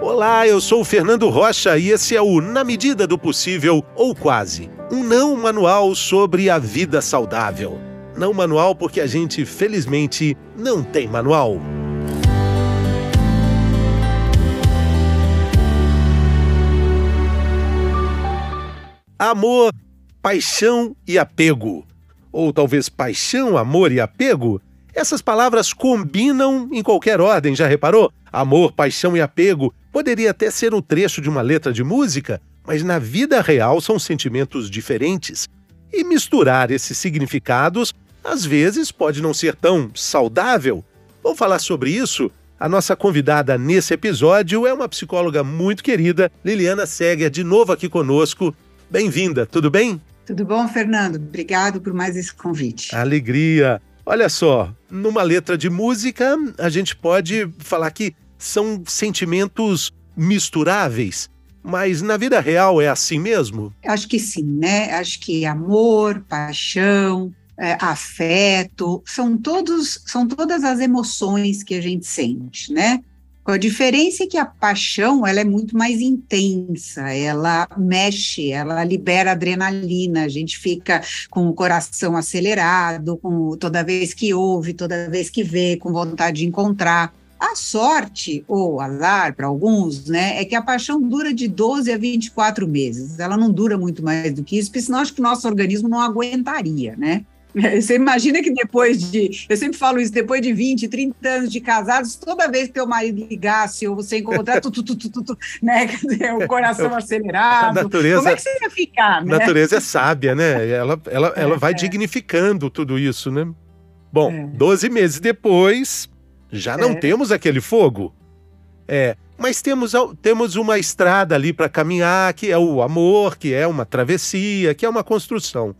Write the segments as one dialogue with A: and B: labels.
A: Olá, eu sou o Fernando Rocha e esse é o Na Medida do Possível ou Quase um não manual sobre a vida saudável. Não manual porque a gente, felizmente, não tem manual. Amor, paixão e apego. Ou talvez paixão, amor e apego? Essas palavras combinam em qualquer ordem, já reparou? Amor, paixão e apego poderia até ser um trecho de uma letra de música, mas na vida real são sentimentos diferentes. E misturar esses significados às vezes pode não ser tão saudável. Vamos falar sobre isso? A nossa convidada nesse episódio é uma psicóloga muito querida, Liliana Seger, de novo aqui conosco. Bem-vinda, tudo bem?
B: Tudo bom, Fernando? Obrigado por mais esse convite.
A: Alegria. Olha só, numa letra de música, a gente pode falar que são sentimentos misturáveis, mas na vida real é assim mesmo?
B: Acho que sim, né? Acho que amor, paixão, é, afeto, são todos, são todas as emoções que a gente sente, né? A diferença é que a paixão ela é muito mais intensa, ela mexe, ela libera adrenalina, a gente fica com o coração acelerado, com toda vez que ouve, toda vez que vê, com vontade de encontrar. A sorte, ou azar para alguns, né, é que a paixão dura de 12 a 24 meses. Ela não dura muito mais do que isso, porque senão acho que o nosso organismo não aguentaria, né? Você imagina que depois de, eu sempre falo isso, depois de 20, 30 anos de casados, toda vez que teu marido ligasse ou você encontrar, tu, tu, tu, tu, tu, né? o coração acelerado.
A: A natureza,
B: Como é que você ia ficar,
A: né? Natureza é sábia, né? Ela, ela, é, ela vai é. dignificando tudo isso, né? Bom, é. 12 meses depois, já não é. temos aquele fogo. É, mas temos, temos uma estrada ali para caminhar, que é o amor, que é uma travessia, que é uma construção.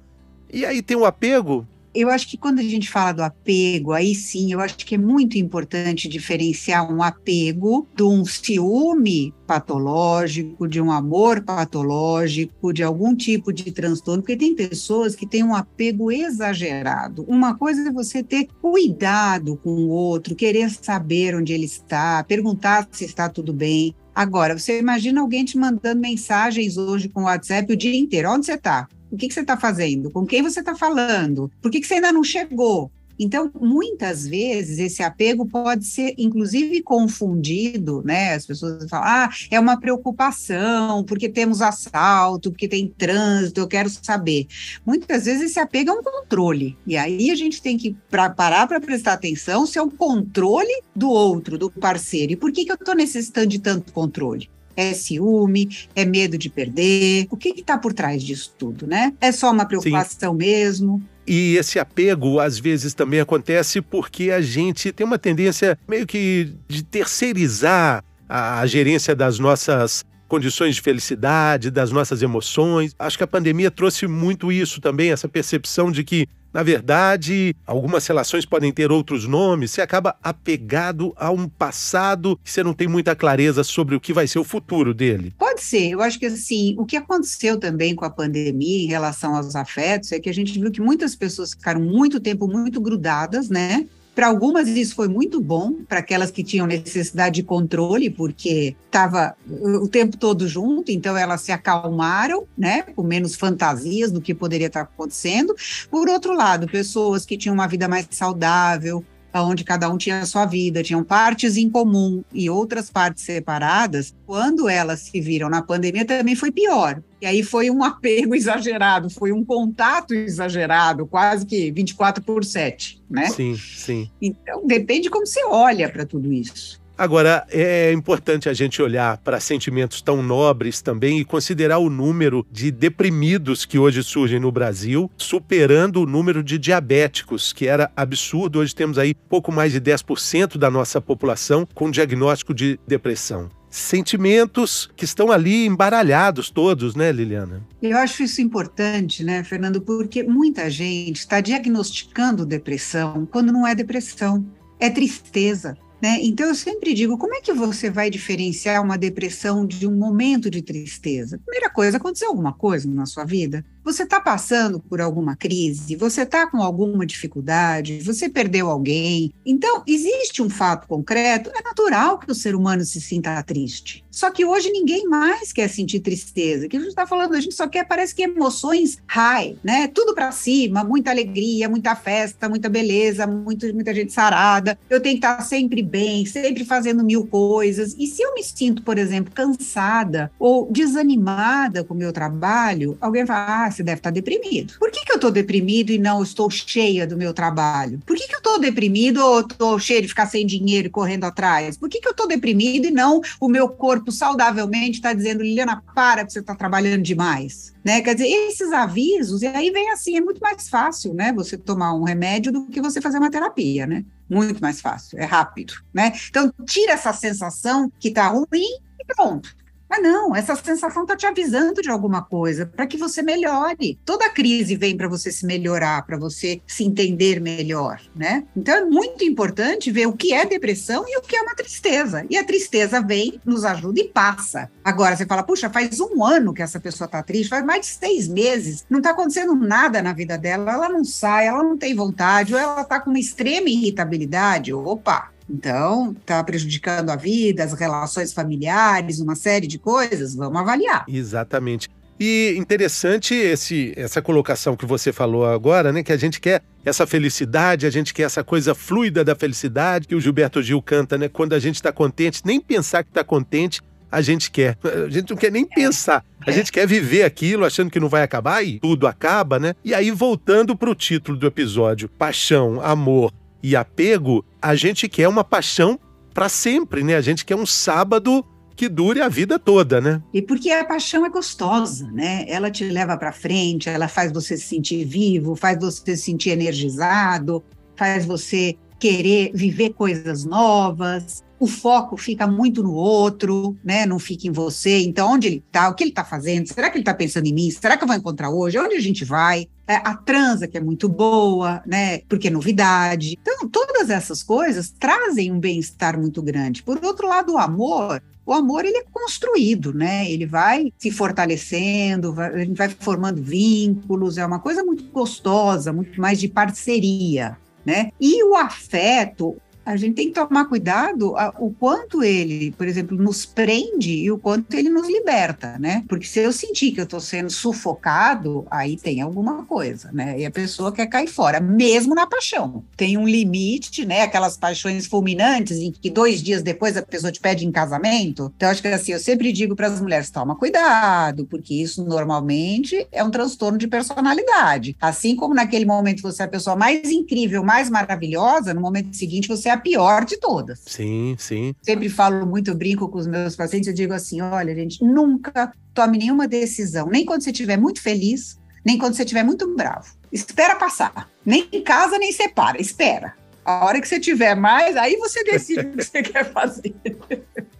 A: E aí tem o apego.
B: Eu acho que quando a gente fala do apego, aí sim, eu acho que é muito importante diferenciar um apego de um ciúme patológico, de um amor patológico, de algum tipo de transtorno, porque tem pessoas que têm um apego exagerado. Uma coisa é você ter cuidado com o outro, querer saber onde ele está, perguntar se está tudo bem. Agora, você imagina alguém te mandando mensagens hoje com o WhatsApp o dia inteiro. Onde você está? O que, que você está fazendo? Com quem você está falando? Por que, que você ainda não chegou? Então, muitas vezes, esse apego pode ser, inclusive, confundido, né? As pessoas falam, ah, é uma preocupação, porque temos assalto, porque tem trânsito, eu quero saber. Muitas vezes, esse apego é um controle. E aí a gente tem que pra, parar para prestar atenção se é o controle do outro, do parceiro. E por que, que eu estou necessitando de tanto controle? É ciúme? É medo de perder? O que está por trás disso tudo, né? É só uma preocupação Sim. mesmo?
A: E esse apego, às vezes, também acontece porque a gente tem uma tendência meio que de terceirizar a, a gerência das nossas condições de felicidade, das nossas emoções. Acho que a pandemia trouxe muito isso também, essa percepção de que na verdade, algumas relações podem ter outros nomes, você acaba apegado a um passado que você não tem muita clareza sobre o que vai ser o futuro dele.
B: Pode ser. Eu acho que assim, o que aconteceu também com a pandemia em relação aos afetos é que a gente viu que muitas pessoas ficaram muito tempo muito grudadas, né? Para algumas isso foi muito bom, para aquelas que tinham necessidade de controle, porque estava o tempo todo junto, então elas se acalmaram, né, com menos fantasias do que poderia estar acontecendo. Por outro lado, pessoas que tinham uma vida mais saudável, onde cada um tinha a sua vida, tinham partes em comum e outras partes separadas, quando elas se viram na pandemia também foi pior. E aí foi um apego exagerado, foi um contato exagerado, quase que 24 por 7, né?
A: Sim, sim.
B: Então depende como você olha para tudo isso.
A: Agora, é importante a gente olhar para sentimentos tão nobres também e considerar o número de deprimidos que hoje surgem no Brasil, superando o número de diabéticos, que era absurdo. Hoje temos aí pouco mais de 10% da nossa população com diagnóstico de depressão sentimentos que estão ali embaralhados todos, né, Liliana?
B: Eu acho isso importante, né, Fernando, porque muita gente está diagnosticando depressão quando não é depressão, é tristeza. Né? Então, eu sempre digo: como é que você vai diferenciar uma depressão de um momento de tristeza? Primeira coisa, aconteceu alguma coisa na sua vida? Você está passando por alguma crise, você está com alguma dificuldade, você perdeu alguém. Então, existe um fato concreto, é natural que o ser humano se sinta triste. Só que hoje ninguém mais quer sentir tristeza. Que a gente está falando, a gente só quer, parece que emoções high, né? Tudo para cima, muita alegria, muita festa, muita beleza, muito, muita gente sarada. Eu tenho que estar sempre bem, sempre fazendo mil coisas. E se eu me sinto, por exemplo, cansada ou desanimada com o meu trabalho, alguém fala: ah, você deve estar deprimido. Por que, que eu estou deprimido e não estou cheia do meu trabalho? Por que, que eu estou deprimido ou estou cheia de ficar sem dinheiro e correndo atrás? Por que, que eu estou deprimido e não o meu corpo saudavelmente está dizendo, Liliana, para que você está trabalhando demais? Né? Quer dizer, esses avisos, e aí vem assim, é muito mais fácil, né? Você tomar um remédio do que você fazer uma terapia, né? Muito mais fácil, é rápido, né? Então, tira essa sensação que está ruim e pronto. Ah, não, essa sensação está te avisando de alguma coisa para que você melhore. Toda crise vem para você se melhorar, para você se entender melhor, né? Então é muito importante ver o que é depressão e o que é uma tristeza. E a tristeza vem, nos ajuda e passa. Agora você fala, puxa, faz um ano que essa pessoa está triste, faz mais de seis meses, não está acontecendo nada na vida dela, ela não sai, ela não tem vontade, ou ela está com uma extrema irritabilidade. Opa, então, está prejudicando a vida, as relações familiares, uma série de coisas, vamos avaliar.
A: Exatamente. E interessante esse, essa colocação que você falou agora, né? Que a gente quer essa felicidade, a gente quer essa coisa fluida da felicidade que o Gilberto Gil canta, né? Quando a gente está contente, nem pensar que está contente, a gente quer. A gente não quer nem é. pensar. A gente quer viver aquilo achando que não vai acabar e tudo acaba, né? E aí, voltando para o título do episódio: Paixão, Amor e apego, a gente quer uma paixão para sempre, né? A gente quer um sábado que dure a vida toda, né?
B: E porque a paixão é gostosa, né? Ela te leva para frente, ela faz você se sentir vivo, faz você se sentir energizado, faz você querer viver coisas novas. O foco fica muito no outro, né? Não fica em você. Então, onde ele está? O que ele está fazendo? Será que ele está pensando em mim? Será que eu vou encontrar hoje? Onde a gente vai? É, a transa, que é muito boa, né? Porque é novidade. Então, todas essas coisas trazem um bem-estar muito grande. Por outro lado, o amor, o amor ele é construído, né? Ele vai se fortalecendo, vai, ele vai formando vínculos, é uma coisa muito gostosa, muito mais de parceria, né? E o afeto, a gente tem que tomar cuidado a, o quanto ele, por exemplo, nos prende e o quanto ele nos liberta, né? Porque se eu sentir que eu estou sendo sufocado, aí tem alguma coisa, né? E a pessoa quer cair fora, mesmo na paixão. Tem um limite, né? Aquelas paixões fulminantes em que dois dias depois a pessoa te pede em casamento. Então, acho que assim, eu sempre digo para as mulheres: toma cuidado, porque isso normalmente é um transtorno de personalidade. Assim como naquele momento você é a pessoa mais incrível, mais maravilhosa, no momento seguinte você é a pior de todas.
A: Sim, sim.
B: Sempre falo muito, brinco com os meus pacientes, eu digo assim: olha, gente, nunca tome nenhuma decisão, nem quando você estiver muito feliz, nem quando você estiver muito bravo. Espera passar. Nem em casa, nem separa. Espera. A hora que você tiver mais, aí você decide o que você quer fazer.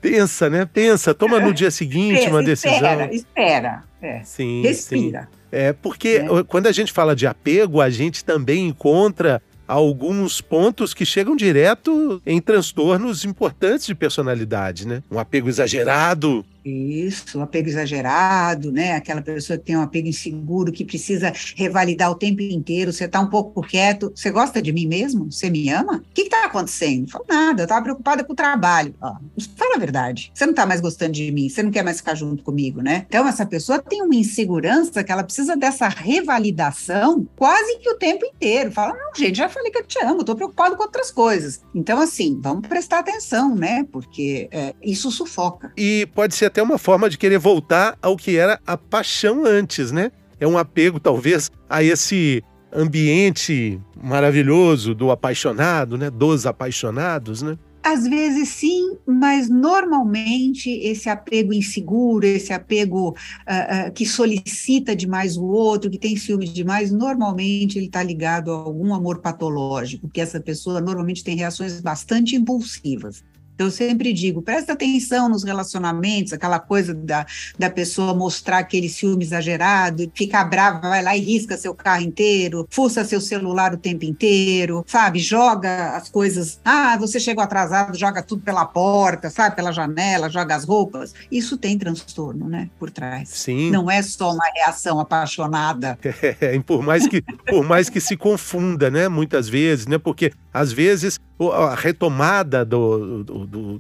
A: Pensa, né? Pensa, toma no dia seguinte Pensa, uma decisão.
B: Espera, espera. É.
A: Sim,
B: Respira.
A: Sim. É porque é. quando a gente fala de apego, a gente também encontra alguns pontos que chegam direto em transtornos importantes de personalidade, né? Um apego exagerado,
B: isso, apego exagerado, né? Aquela pessoa que tem um apego inseguro, que precisa revalidar o tempo inteiro. Você está um pouco quieto. Você gosta de mim mesmo? Você me ama? O que está acontecendo? Falo, nada, eu estava preocupada com o trabalho. Ó, fala a verdade. Você não está mais gostando de mim, você não quer mais ficar junto comigo, né? Então, essa pessoa tem uma insegurança que ela precisa dessa revalidação quase que o tempo inteiro. Fala, não, gente, já falei que eu te amo, estou preocupado com outras coisas. Então, assim, vamos prestar atenção, né? Porque é, isso sufoca.
A: E pode ser até uma forma de querer voltar ao que era a paixão antes, né? É um apego, talvez, a esse ambiente maravilhoso do apaixonado, né? Dos apaixonados, né?
B: Às vezes sim, mas normalmente esse apego inseguro, esse apego uh, uh, que solicita demais o outro, que tem ciúmes demais, normalmente ele está ligado a algum amor patológico, porque essa pessoa normalmente tem reações bastante impulsivas. Então, eu sempre digo, presta atenção nos relacionamentos, aquela coisa da, da pessoa mostrar aquele ciúme exagerado, ficar brava, vai lá e risca seu carro inteiro, fuça seu celular o tempo inteiro, sabe? Joga as coisas. Ah, você chegou atrasado, joga tudo pela porta, sabe? Pela janela, joga as roupas. Isso tem transtorno, né? Por trás.
A: Sim.
B: Não é só uma reação apaixonada.
A: É, por mais que, por mais que se confunda, né? Muitas vezes, né? Porque às vezes a retomada do, do, do,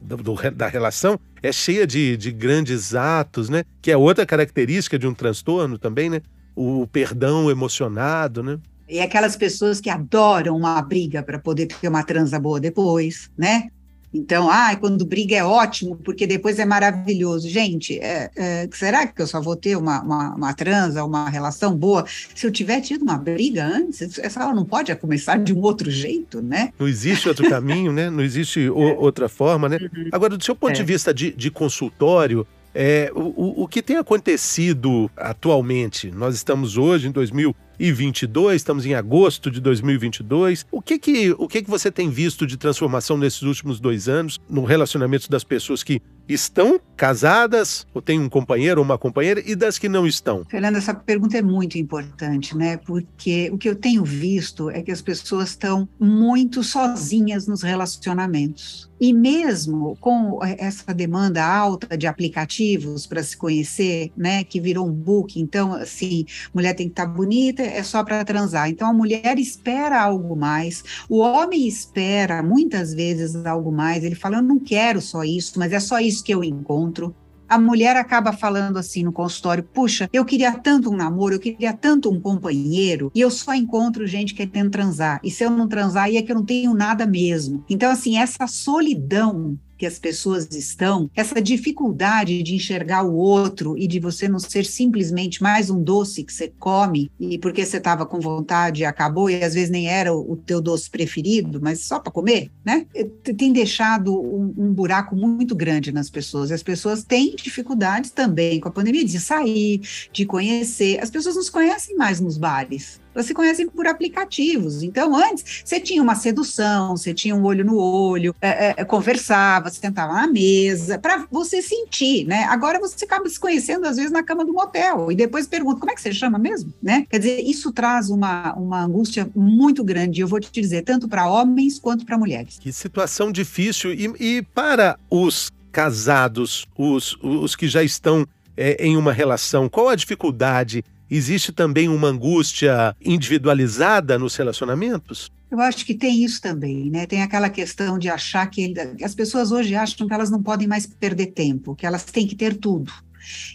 A: do, da relação é cheia de, de grandes atos, né? Que é outra característica de um transtorno também, né? O perdão emocionado, né?
B: E aquelas pessoas que adoram uma briga para poder ter uma transa boa depois, né? Então, ah, quando briga é ótimo, porque depois é maravilhoso. Gente, é, é, será que eu só vou ter uma, uma, uma, transa, uma relação boa, se eu tiver tido uma briga antes? Essa aula não pode começar de um outro jeito, né?
A: Não existe outro caminho, né? Não existe o, outra forma, né? Uhum. Agora, do seu ponto é. de vista de, de consultório, é, o, o que tem acontecido atualmente? Nós estamos hoje em 2022, estamos em agosto de 2022. O que que, o que que você tem visto de transformação nesses últimos dois anos no relacionamento das pessoas que estão casadas ou têm um companheiro ou uma companheira e das que não estão?
B: Fernanda, essa pergunta é muito importante, né? Porque o que eu tenho visto é que as pessoas estão muito sozinhas nos relacionamentos. E mesmo com essa demanda alta de aplicativos para se conhecer, né, que virou um book, então assim, mulher tem que estar tá bonita, é só para transar. Então a mulher espera algo mais, o homem espera muitas vezes algo mais. Ele fala: "Eu não quero só isso, mas é só isso que eu encontro. A mulher acaba falando assim no consultório: puxa, eu queria tanto um namoro, eu queria tanto um companheiro, e eu só encontro gente querendo transar. E se eu não transar, aí é que eu não tenho nada mesmo. Então, assim, essa solidão que as pessoas estão, essa dificuldade de enxergar o outro e de você não ser simplesmente mais um doce que você come e porque você estava com vontade e acabou e às vezes nem era o, teu doce preferido, mas só para comer, né? Tem deixado um, um, buraco muito grande nas pessoas. E as pessoas têm dificuldades também com a pandemia de sair, de conhecer. As pessoas não se conhecem mais nos bares elas se conhecem por aplicativos. Então, antes, você tinha uma sedução, você tinha um olho no olho, é, é, conversava, você tentava na mesa, para você sentir, né? Agora você acaba se conhecendo, às vezes, na cama do motel, e depois pergunta, como é que você chama mesmo? Né? Quer dizer, isso traz uma, uma angústia muito grande, eu vou te dizer, tanto para homens quanto para mulheres.
A: Que situação difícil. E, e para os casados, os, os que já estão é, em uma relação, qual a dificuldade Existe também uma angústia individualizada nos relacionamentos?
B: Eu acho que tem isso também, né? Tem aquela questão de achar que as pessoas hoje acham que elas não podem mais perder tempo, que elas têm que ter tudo.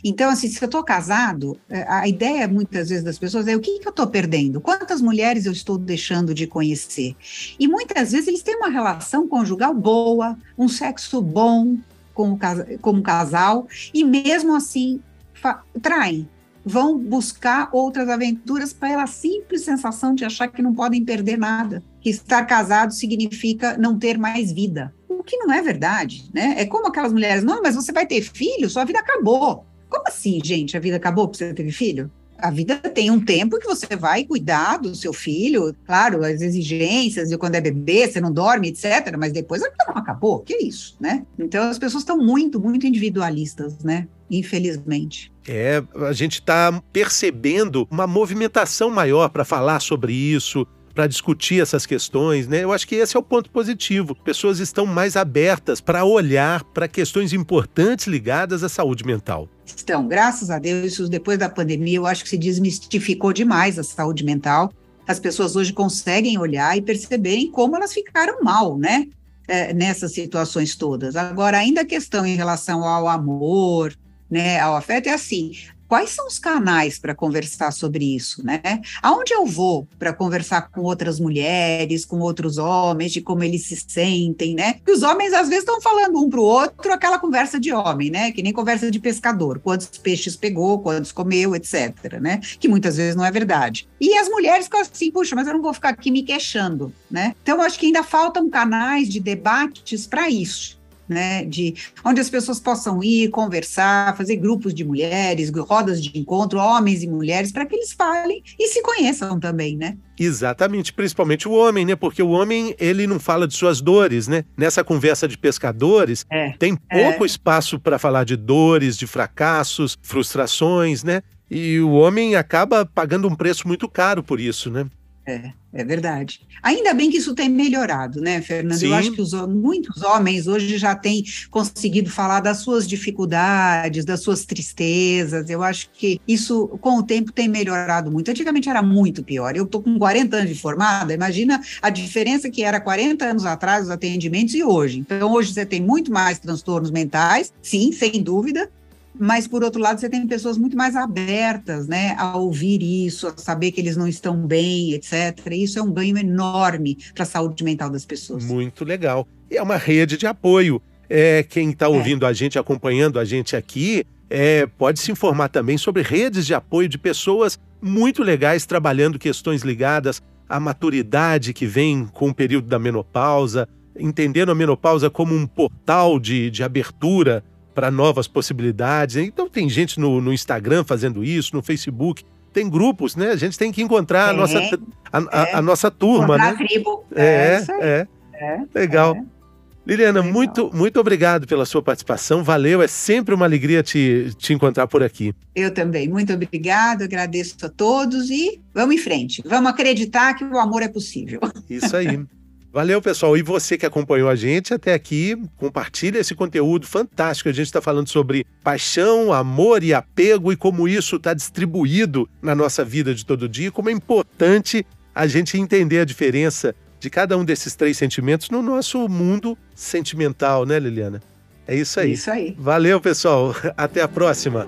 B: Então, assim, se eu estou casado, é, a ideia muitas vezes das pessoas é o que, que eu estou perdendo? Quantas mulheres eu estou deixando de conhecer? E muitas vezes eles têm uma relação conjugal boa, um sexo bom como, como casal, e mesmo assim traem vão buscar outras aventuras pela simples sensação de achar que não podem perder nada, que estar casado significa não ter mais vida. O que não é verdade, né? É como aquelas mulheres, não, mas você vai ter filho, sua vida acabou. Como assim, gente? A vida acabou porque você teve filho? a vida tem um tempo que você vai cuidar do seu filho, claro, as exigências de quando é bebê, você não dorme, etc. Mas depois a vida não acabou, que é isso, né? Então as pessoas estão muito, muito individualistas, né? Infelizmente.
A: É, a gente está percebendo uma movimentação maior para falar sobre isso, para discutir essas questões, né? Eu acho que esse é o ponto positivo. Pessoas estão mais abertas para olhar para questões importantes ligadas à saúde mental.
B: Estão, graças a Deus, depois da pandemia, eu acho que se desmistificou demais a saúde mental. As pessoas hoje conseguem olhar e perceberem como elas ficaram mal, né? É, nessas situações todas. Agora, ainda a questão em relação ao amor, né, ao afeto é assim, quais são os canais para conversar sobre isso, né? Aonde eu vou para conversar com outras mulheres, com outros homens, de como eles se sentem, né? Que os homens às vezes estão falando um para o outro aquela conversa de homem, né? Que nem conversa de pescador, quantos peixes pegou, quantos comeu, etc, né? Que muitas vezes não é verdade. E as mulheres ficam assim, puxa, mas eu não vou ficar aqui me queixando, né? Então acho que ainda faltam canais de debates para isso né? De onde as pessoas possam ir, conversar, fazer grupos de mulheres, rodas de encontro, homens e mulheres, para que eles falem e se conheçam também, né?
A: Exatamente, principalmente o homem, né? Porque o homem, ele não fala de suas dores, né? Nessa conversa de pescadores, é, tem pouco é. espaço para falar de dores, de fracassos, frustrações, né? E o homem acaba pagando um preço muito caro por isso, né?
B: É, é verdade. Ainda bem que isso tem melhorado, né, Fernando? Sim. Eu acho que os, muitos homens hoje já têm conseguido falar das suas dificuldades, das suas tristezas. Eu acho que isso, com o tempo, tem melhorado muito. Antigamente era muito pior. Eu estou com 40 anos de formada, imagina a diferença que era 40 anos atrás os atendimentos e hoje. Então, hoje você tem muito mais transtornos mentais, sim, sem dúvida, mas por outro lado você tem pessoas muito mais abertas, né, a ouvir isso, a saber que eles não estão bem, etc. E isso é um ganho enorme para a saúde mental das pessoas.
A: Muito legal. E é uma rede de apoio. É, quem está é. ouvindo é. a gente, acompanhando a gente aqui, é, pode se informar também sobre redes de apoio de pessoas muito legais trabalhando questões ligadas à maturidade que vem com o período da menopausa, entendendo a menopausa como um portal de, de abertura para novas possibilidades. Então tem gente no, no, Instagram fazendo isso, no Facebook. Tem grupos, né? A gente tem que encontrar é, a, nossa, a, a, a, é. nossa turma, né?
B: tribo.
A: É, é, é. Legal. É. Liliana, Legal. muito, muito obrigado pela sua participação. Valeu, é sempre uma alegria te, te encontrar por aqui.
B: Eu também. Muito obrigado, agradeço a todos e vamos em frente. Vamos acreditar que o amor é possível.
A: Isso aí. Valeu, pessoal. E você que acompanhou a gente até aqui, compartilha esse conteúdo fantástico. A gente está falando sobre paixão, amor e apego e como isso está distribuído na nossa vida de todo dia, como é importante a gente entender a diferença de cada um desses três sentimentos no nosso mundo sentimental, né, Liliana? É isso aí.
B: Isso aí.
A: Valeu, pessoal. Até a próxima.